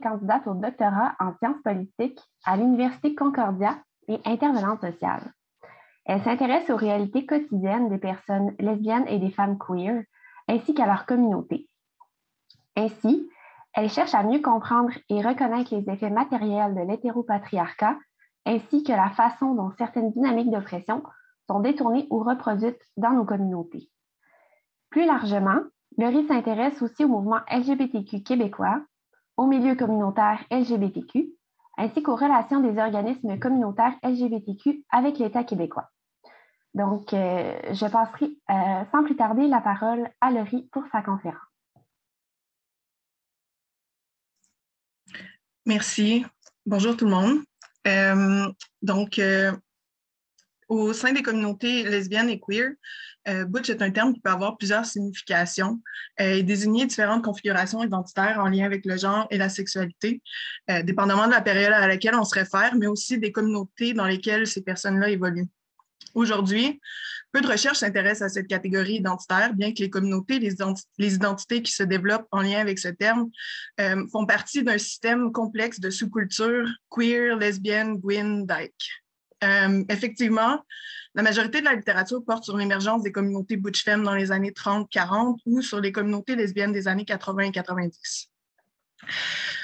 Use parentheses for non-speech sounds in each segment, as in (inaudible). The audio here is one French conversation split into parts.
Candidate au doctorat en sciences politiques à l'Université Concordia et intervenante sociale. Elle s'intéresse aux réalités quotidiennes des personnes lesbiennes et des femmes queer, ainsi qu'à leur communauté. Ainsi, elle cherche à mieux comprendre et reconnaître les effets matériels de l'hétéropatriarcat, ainsi que la façon dont certaines dynamiques d'oppression sont détournées ou reproduites dans nos communautés. Plus largement, Laurie s'intéresse aussi au mouvement LGBTQ québécois, au milieu communautaire LGBTQ, ainsi qu'aux relations des organismes communautaires LGBTQ avec l'État québécois. Donc, euh, je passerai euh, sans plus tarder la parole à Laurie pour sa conférence. Merci. Bonjour tout le monde. Euh, donc, au sein des communautés lesbiennes et queer, butch est un terme qui peut avoir plusieurs significations et désigner différentes configurations identitaires en lien avec le genre et la sexualité, dépendamment de la période à laquelle on se réfère, mais aussi des communautés dans lesquelles ces personnes-là évoluent. Aujourd'hui, peu de recherches s'intéressent à cette catégorie identitaire, bien que les communautés, les, identités qui se développent en lien avec ce terme euh, font partie d'un système complexe de sous-cultures queer, lesbienne, gwyn, dyke. Euh, effectivement, la majorité de la littérature porte sur l'émergence des communautés butch femme dans les années 30-40 ou sur les communautés lesbiennes des années 80 et 90.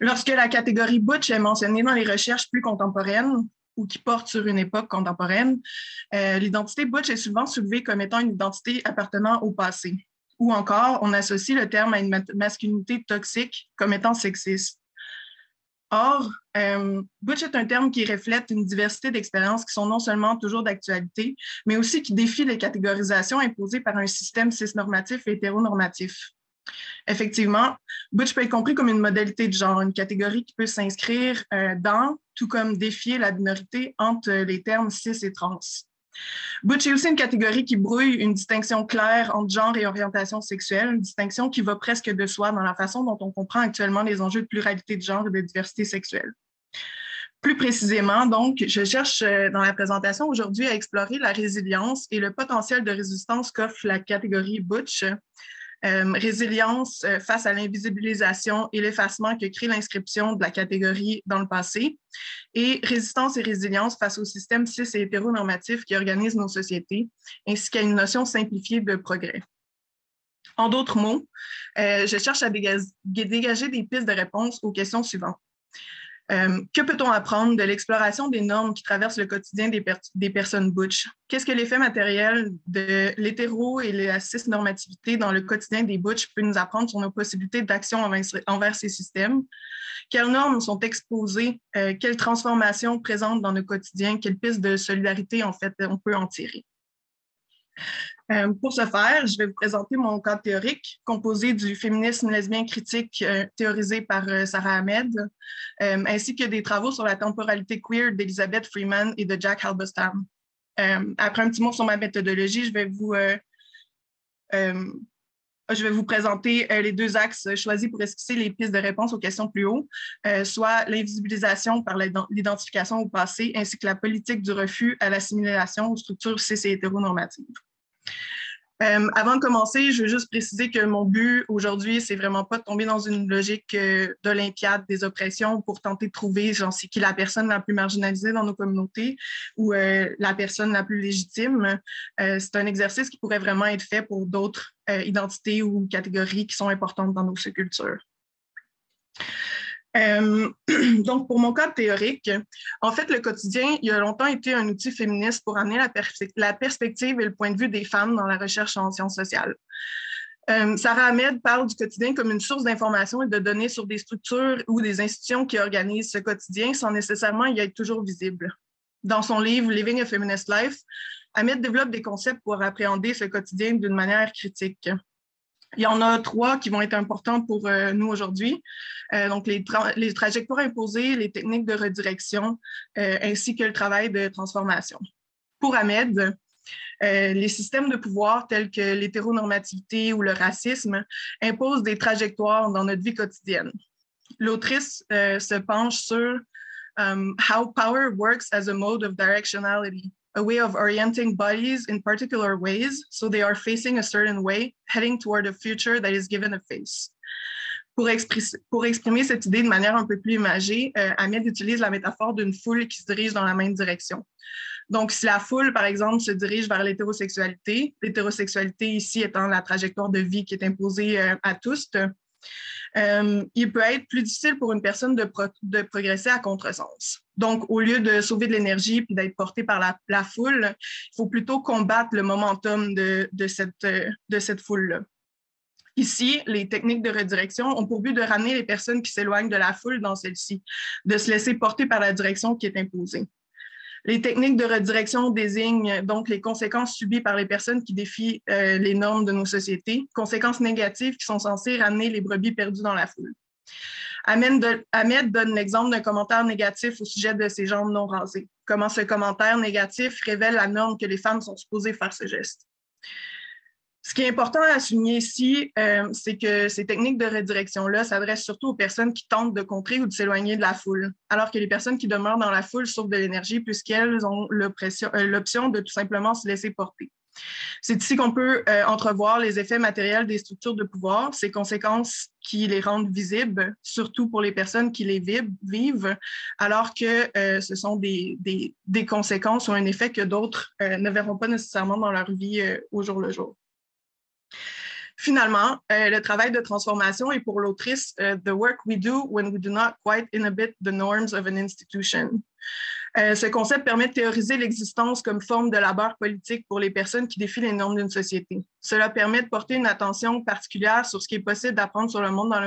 Lorsque la catégorie butch est mentionnée dans les recherches plus contemporaines, ou qui portent sur une époque contemporaine, euh, l'identité butch est souvent soulevée comme étant une identité appartenant au passé. Ou encore, on associe le terme à une masculinité toxique comme étant sexiste. Or, euh, butch est un terme qui reflète une diversité d'expériences qui sont non seulement toujours d'actualité, mais aussi qui défient les catégorisations imposées par un système cisnormatif et hétéronormatif. Effectivement, Butch peut être compris comme une modalité de genre, une catégorie qui peut s'inscrire euh, dans, tout comme défier la minorité entre les termes cis et trans. Butch est aussi une catégorie qui brouille une distinction claire entre genre et orientation sexuelle, une distinction qui va presque de soi dans la façon dont on comprend actuellement les enjeux de pluralité de genre et de diversité sexuelle. Plus précisément, donc, je cherche euh, dans la présentation aujourd'hui à explorer la résilience et le potentiel de résistance qu'offre la catégorie Butch euh, résilience euh, face à l'invisibilisation et l'effacement que crée l'inscription de la catégorie dans le passé, et résistance et résilience face au système cis et hétéronormatif qui organise nos sociétés, ainsi qu'à une notion simplifiée de progrès. En d'autres mots, euh, je cherche à dégager des pistes de réponse aux questions suivantes. Euh, que peut-on apprendre de l'exploration des normes qui traversent le quotidien des, personnes butch? Qu'est-ce que l'effet matériel de l'hétéro et la cis-normativité dans le quotidien des butch peut nous apprendre sur nos possibilités d'action envers, ces systèmes? Quelles normes sont exposées? Euh, quelles transformations présentent dans nos quotidiens? Quelles pistes de solidarité, en fait, on peut en tirer? Euh, pour ce faire, je vais vous présenter mon cadre théorique composé du féminisme lesbien critique euh, théorisé par euh, Sarah Ahmed, ainsi que des travaux sur la temporalité queer d'Elizabeth Freeman et de Jack Halberstam. après un petit mot sur ma méthodologie, je vais vous, je vais vous présenter les deux axes choisis pour esquisser les pistes de réponse aux questions plus haut, soit l'invisibilisation par l'identification au passé, ainsi que la politique du refus à l'assimilation aux structures cis et hétéronormatives. Euh, avant de commencer, je veux juste préciser que mon but aujourd'hui, c'est vraiment pas de tomber dans une logique euh, d'olympiade des oppressions pour tenter de trouver genre, c'est qui la personne la plus marginalisée dans nos communautés ou euh, la personne la plus légitime. c'est un exercice qui pourrait vraiment être fait pour d'autres identités ou catégories qui sont importantes dans nos cultures. Euh, (clears throat) donc, pour mon cas théorique, en fait, le quotidien, a longtemps été un outil féministe pour amener la, perspective et le point de vue des femmes dans la recherche en sciences sociales. Euh, Sarah Ahmed parle du quotidien comme une source d'information et de données sur des structures ou des institutions qui organisent ce quotidien sans nécessairement y être toujours visible. Dans son livre Living a Feminist Life, Ahmed développe des concepts pour appréhender ce quotidien d'une manière critique. Il y en a trois qui vont être importants pour euh, nous aujourd'hui. Euh, donc, les, trajectoires imposées, les techniques de redirection, euh, ainsi que le travail de transformation. Pour Ahmed, les systèmes de pouvoir tels que l'hétéronormativité ou le racisme imposent des trajectoires dans notre vie quotidienne. L'autrice se penche sur um, how power works as a mode of directionality a way of orienting bodies in particular ways so they are facing a certain way, heading toward a future that is given a face. Pour, exprimer cette idée de manière un peu plus imagée, euh, Ahmed utilise la métaphore d'une foule qui se dirige dans la même direction. Donc, si la foule, par exemple, se dirige vers l'hétérosexualité, l'hétérosexualité ici étant la trajectoire de vie qui est imposée euh, à tous, euh, il peut être plus difficile pour une personne de, progresser à contresens. Donc, au lieu de sauver de l'énergie puis d'être porté par la, foule, il faut plutôt combattre le momentum de, de cette, de cette foule-là. Ici, les techniques de redirection ont pour but de ramener les personnes qui s'éloignent de la foule dans celle-ci, de se laisser porter par la direction qui est imposée. Les techniques de redirection désignent donc les conséquences subies par les personnes qui défient euh, les normes de nos sociétés, conséquences négatives qui sont censées ramener les brebis perdues dans la foule. Ahmed, donne l'exemple d'un commentaire négatif au sujet de ses jambes non rasées. Comment ce commentaire négatif révèle la norme que les femmes sont supposées faire ce geste? Ce qui est important à souligner ici, euh, c'est que ces techniques de redirection-là s'adressent surtout aux personnes qui tentent de contrer ou de s'éloigner de la foule, alors que les personnes qui demeurent dans la foule sauvent de l'énergie puisqu'elles ont euh, l'option de tout simplement se laisser porter. C'est ici qu'on peut euh, entrevoir les effets matériels des structures de pouvoir, ces conséquences qui les rendent visibles, surtout pour les personnes qui les vivent, alors que ce sont des, des, conséquences ou un effet que d'autres ne verront pas nécessairement dans leur vie au jour le jour. Finalement, euh, le travail de transformation est pour l'autrice euh, The work we do when we do not quite inhibit the norms of an institution. Euh, ce concept permet de théoriser l'existence comme forme de labeur politique pour les personnes qui défient les normes d'une société. Cela permet de porter une attention particulière sur ce qui est possible d'apprendre sur le monde dans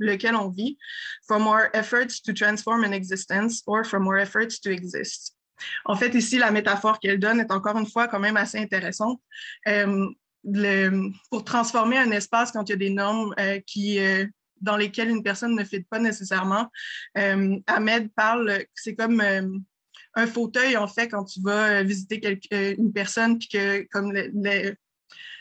lequel on vit, from our efforts to transform an existence or from our efforts to exist. En fait, ici, la métaphore qu'elle donne est encore une fois quand même assez intéressante pour transformer un espace quand il y a des normes euh, qui, euh, dans lesquelles une personne ne fit pas nécessairement. Euh, Ahmed parle, c'est comme un fauteuil, en fait, quand tu vas visiter une personne, puis que comme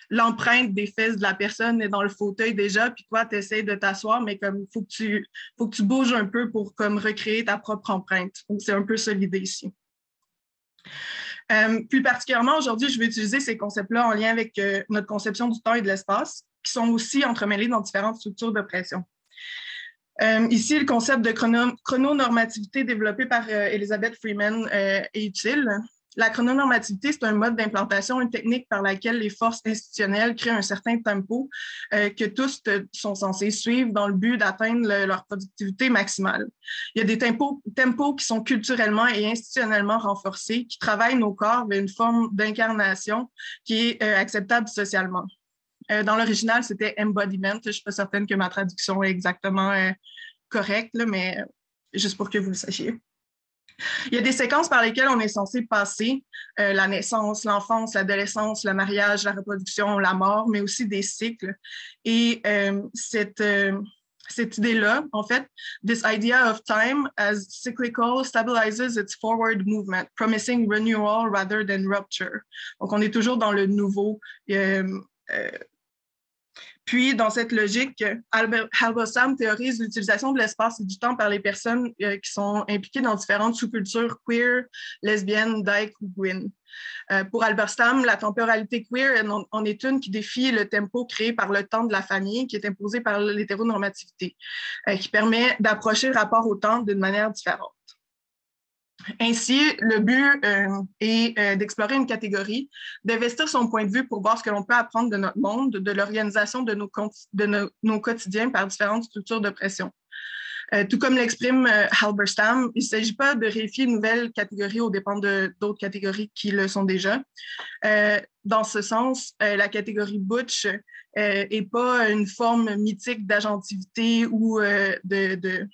l'empreinte des fesses de la personne est dans le fauteuil déjà, puis toi, tu essaies de t'asseoir, mais comme faut, que tu, faut que tu bouges un peu pour comme recréer ta propre empreinte. c'est un peu ça l'idée ici. Euh, plus particulièrement, aujourd'hui, je vais utiliser ces concepts-là en lien avec euh, notre conception du temps et de l'espace, qui sont aussi entremêlés dans différentes structures de pression. Euh, ici, le concept de chrononormativité développé par Elizabeth Freeman est utile. La chrononormativité, c'est un mode d'implantation, une technique par laquelle les forces institutionnelles créent un certain tempo euh, que tous sont censés suivre dans le but d'atteindre leur productivité maximale. Il y a des tempos, qui sont culturellement et institutionnellement renforcés, qui travaillent nos corps vers une forme d'incarnation qui est euh, acceptable socialement. Euh, dans l'original, c'était embodiment. Je ne suis pas certaine que ma traduction est exactement correcte, mais juste pour que vous le sachiez. Il y a des séquences par lesquelles on est censé passer euh, la naissance, l'enfance, l'adolescence, le mariage, la reproduction, la mort, mais aussi des cycles. Et euh, cette, euh, cette idée-là, en fait, this idea of time as cyclical stabilizes its forward movement, promising renewal rather than rupture. Donc, on est toujours dans le nouveau. Puis, dans cette logique, Halberstam théorise l'utilisation de l'espace et du temps par les personnes euh, qui sont impliquées dans différentes sous-cultures queer, lesbiennes, dyke ou gwyn. Euh, pour Alberstam, la temporalité queer en, est une qui défie le tempo créé par le temps de la famille, qui est imposé par l'hétéronormativité, euh, qui permet d'approcher le rapport au temps d'une manière différente. Ainsi, le but euh, est euh, d'explorer une catégorie, d'investir son point de vue pour voir ce que l'on peut apprendre de notre monde, de l'organisation de, nos, de quotidiens par différentes structures de pression. Euh, tout comme l'exprime Halberstam, il ne s'agit pas de réifier une nouvelle catégorie aux dépens d'autres catégories qui le sont déjà. dans ce sens, la catégorie Butch n'est pas une forme mythique d'agentivité ou de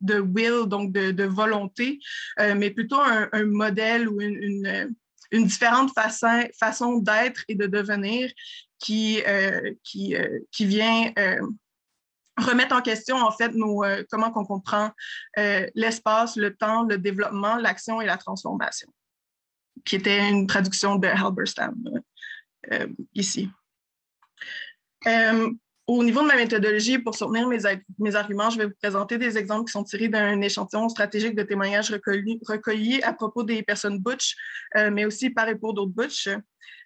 will, donc de, volonté, euh, mais plutôt un, modèle ou une, une, différente façon, façon d'être et de devenir qui, euh, qui, euh, qui vient remettre en question en fait nos, comment on comprend l'espace, le temps, le développement, l'action et la transformation, qui était une traduction de Halberstam ici. Au niveau de ma méthodologie, pour soutenir mes, arguments, je vais vous présenter des exemples qui sont tirés d'un échantillon stratégique de témoignages recueillis, à propos des personnes Butch, euh, mais aussi par et pour d'autres Butch.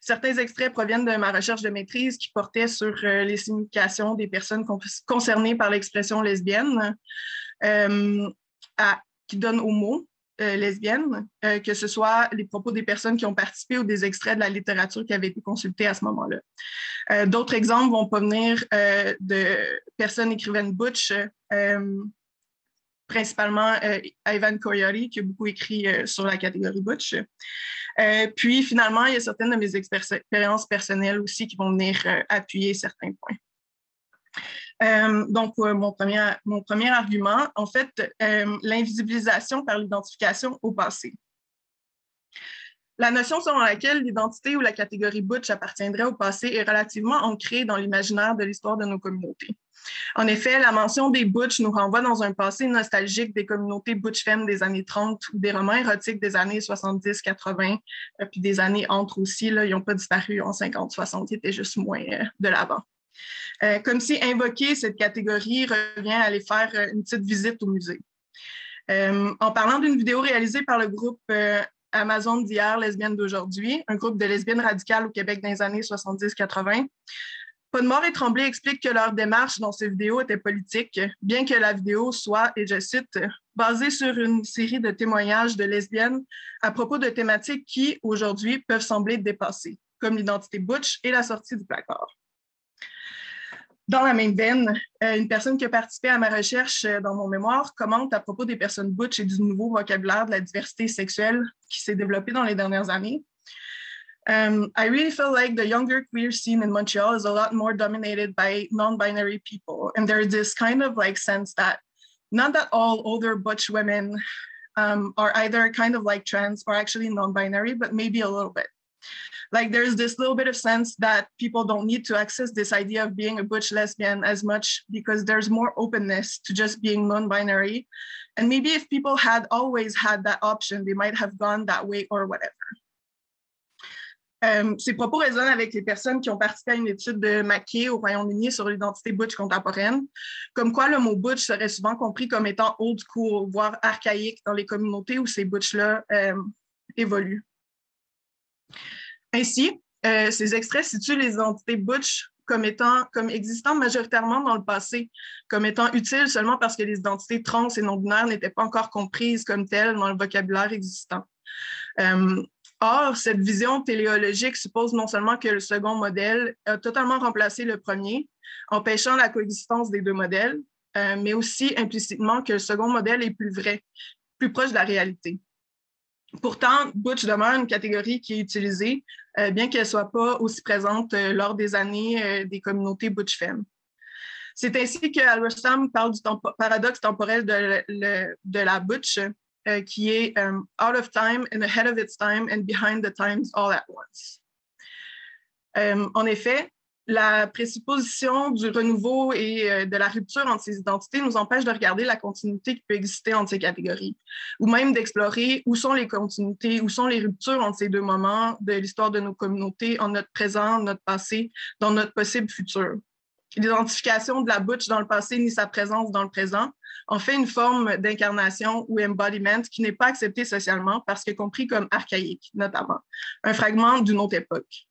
Certains extraits proviennent de ma recherche de maîtrise qui portait sur euh, les significations des personnes concernées par l'expression lesbienne, euh, qui donne au mot euh, lesbienne, euh, que ce soit les propos des personnes qui ont participé ou des extraits de la littérature qui avait été consultée à ce moment-là. Euh, d'autres exemples vont provenir de personnes écrivaines butch, principalement Ivan Coyote, qui a beaucoup écrit sur la catégorie butch. puis finalement, il y a certaines de mes expériences personnelles aussi qui vont venir appuyer certains points. Euh, donc, mon, premier, mon premier argument, en fait, euh, l'invisibilisation par l'identification au passé. La notion selon laquelle l'identité ou la catégorie Butch appartiendrait au passé est relativement ancrée dans l'imaginaire de l'histoire de nos communautés. En effet, la mention des Butch nous renvoie dans un passé nostalgique des communautés Butch femmes des années 30 ou des romans érotiques des années 70-80, euh, puis des années entre aussi. Là, ils n'ont pas disparu en 50-60, ils étaient juste moins de l'avant. Euh, comme si invoquer cette catégorie revient à aller faire euh, une petite visite au musée. Euh, en parlant d'une vidéo réalisée par le groupe Amazon d'hier, lesbiennes d'aujourd'hui, un groupe de lesbiennes radicales au Québec dans les années 70-80, Podmore et Tremblay expliquent que leur démarche dans ces vidéos était politique, bien que la vidéo soit, et je cite, basée sur une série de témoignages de lesbiennes à propos de thématiques qui, aujourd'hui, peuvent sembler dépassées, comme l'identité butch et la sortie du placard. Dans la même veine, euh, une personne qui a participé à ma recherche euh, dans mon mémoire commente à propos des personnes butch et du nouveau vocabulaire de la diversité sexuelle qui s'est développé dans les dernières années. Um, I really feel like the younger queer scene in Montreal is a lot more dominated by non-binary people, and there's this kind of like sense that not that all older butch women um, are either kind of like trans or actually non-binary, but maybe a little bit like there's this little bit of sense that people don't need to access this idea of being a butch lesbian as much because there's more openness to just being non-binary. And maybe if people had always had that option they might have gone that way or whatever. Um, ces propos résonnent avec les personnes qui ont participé à une étude de Mackay au Royaume-Uni sur l'identité butch contemporaine, comme quoi le mot butch serait souvent compris comme étant old school, voire archaïque dans les communautés où ces butch-là euh, évoluent. Ainsi, euh, ces extraits situent les identités butch comme étant, comme existant majoritairement dans le passé, comme étant utiles seulement parce que les identités trans et non-binaires n'étaient pas encore comprises comme telles dans le vocabulaire existant. Euh, or, cette vision téléologique suppose non seulement que le second modèle a totalement remplacé le premier, empêchant la coexistence des deux modèles, euh, mais aussi implicitement que le second modèle est plus vrai, plus proche de la réalité. Pourtant, Butch demeure une catégorie qui est utilisée, euh, bien qu'elle ne soit pas aussi présente euh, lors des années euh, des communautés Butch femmes. C'est ainsi que Al-Rustam parle du paradoxe temporel de la Butch, qui est out of time and ahead of its time and behind the times all at once. en effet, la présupposition du renouveau et euh, de la rupture entre ces identités nous empêche de regarder la continuité qui peut exister entre ces catégories, ou même d'explorer où sont les continuités, où sont les ruptures entre ces deux moments de l'histoire de nos communautés en notre présent, notre passé, dans notre possible futur. L'identification de la butch dans le passé ni sa présence dans le présent en fait une forme d'incarnation ou embodiment qui n'est pas acceptée socialement parce que compris comme archaïque, notamment, un fragment d'une autre époque.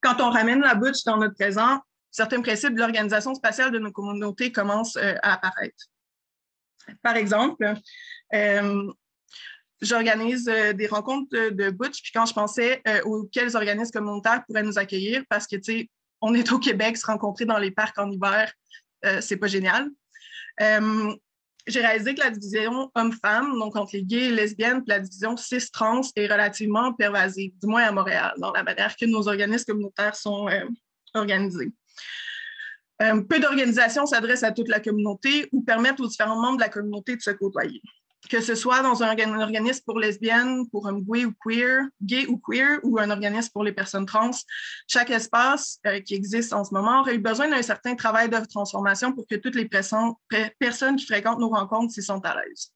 Quand on ramène la butch dans notre présent, certains principes de l'organisation spatiale de nos communautés commencent euh, à apparaître. Par exemple, euh, j'organise euh, des rencontres de, butch, puis quand je pensais aux quels organismes communautaires pourraient nous accueillir, parce que, tu sais, on est au Québec, se rencontrer dans les parcs en hiver, c'est pas génial j'ai réalisé que la division homme-femme, donc entre les gays et lesbiennes, la division cis-trans est relativement pervasive, du moins à Montréal, dans la manière que nos organismes communautaires sont euh, organisés. Euh, peu d'organisations s'adressent à toute la communauté ou permettent aux différents membres de la communauté de se côtoyer que ce soit dans un, organisme pour lesbiennes, pour un gay ou queer, gay ou queer, ou un organisme pour les personnes trans, chaque espace euh, qui existe en ce moment aurait eu besoin d'un certain travail de transformation pour que toutes les personnes qui fréquentent nos rencontres s'y sentent à l'aise.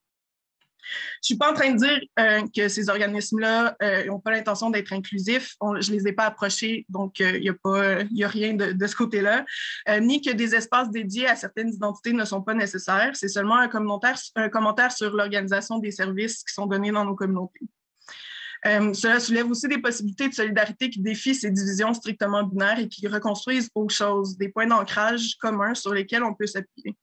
Je ne suis pas en train de dire euh, que ces organismes-là n'ont pas l'intention d'être inclusifs. je ne les ai pas approchés, donc il n'y a, a, rien de, de ce côté-là, ni que des espaces dédiés à certaines identités ne sont pas nécessaires. C'est seulement un commentaire, sur l'organisation des services qui sont donnés dans nos communautés. Euh, cela soulève aussi des possibilités de solidarité qui défient ces divisions strictement binaires et qui reconstruisent autre chose, des points d'ancrage communs sur lesquels on peut s'appuyer.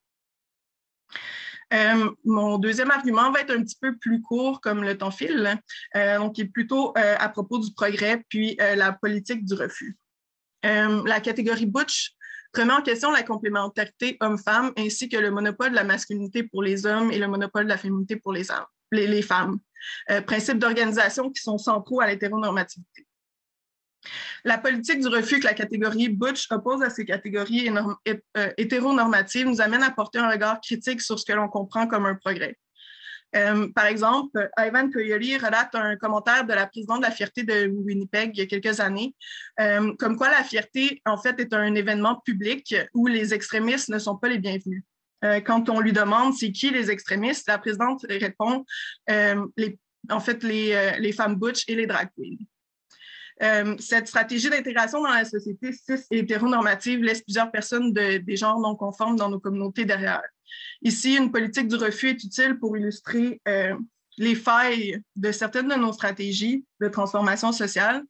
Euh, mon deuxième argument va être un petit peu plus court comme le temps file, euh, donc est plutôt à propos du progrès puis la politique du refus. la catégorie Butch remet en question la complémentarité homme-femme ainsi que le monopole de la masculinité pour les hommes et le monopole de la féminité pour les, les femmes. Euh, principes d'organisation qui sont centraux à l'hétéronormativité. La politique du refus que la catégorie Butch oppose à ces catégories euh, hétéronormatives nous amène à porter un regard critique sur ce que l'on comprend comme un progrès. Euh, par exemple, Ivan Coyoli relate un commentaire de la présidente de la fierté de Winnipeg il y a quelques années, comme quoi la fierté, en fait, est un événement public où les extrémistes ne sont pas les bienvenus. Euh, quand on lui demande c'est qui les extrémistes, la présidente répond euh, en fait euh, les, femmes butch et les drag queens. Cette stratégie d'intégration dans la société cis et hétéronormative laisse plusieurs personnes de, des genres non conformes dans nos communautés derrière. Ici, une politique du refus est utile pour illustrer les failles de certaines de nos stratégies de transformation sociale,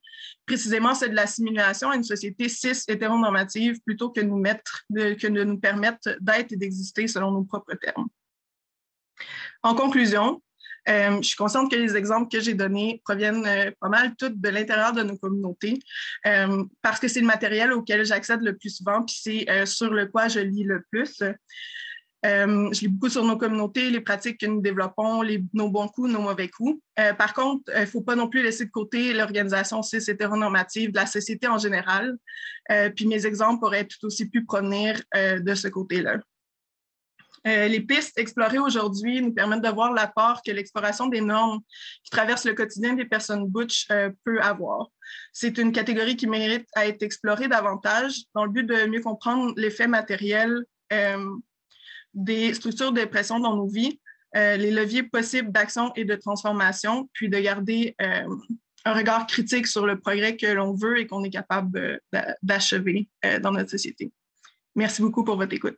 précisément celle de l'assimilation à une société cis hétéronormative plutôt que, nous mettre, que de nous permettre d'être et d'exister selon nos propres termes. En conclusion, euh, je suis consciente que les exemples que j'ai donnés proviennent euh, pas mal toutes de l'intérieur de nos communautés, euh, parce que c'est le matériel auquel j'accède le plus souvent, puis c'est sur le quoi je lis le plus. Je lis beaucoup sur nos communautés, les pratiques que nous développons, nos bons coups, nos mauvais coups. Par contre, il ne faut pas non plus laisser de côté l'organisation cis hétéronormative de la société en général. Puis mes exemples pourraient tout aussi pu provenir de ce côté-là. Les pistes explorées aujourd'hui nous permettent de voir l'apport que l'exploration des normes qui traversent le quotidien des personnes butch peut avoir. C'est une catégorie qui mérite à être explorée davantage dans le but de mieux comprendre l'effet matériel des structures de pression dans nos vies, euh, les leviers possibles d'action et de transformation, puis de garder euh, un regard critique sur le progrès que l'on veut et qu'on est capable d'achever euh, dans notre société. Merci beaucoup pour votre écoute.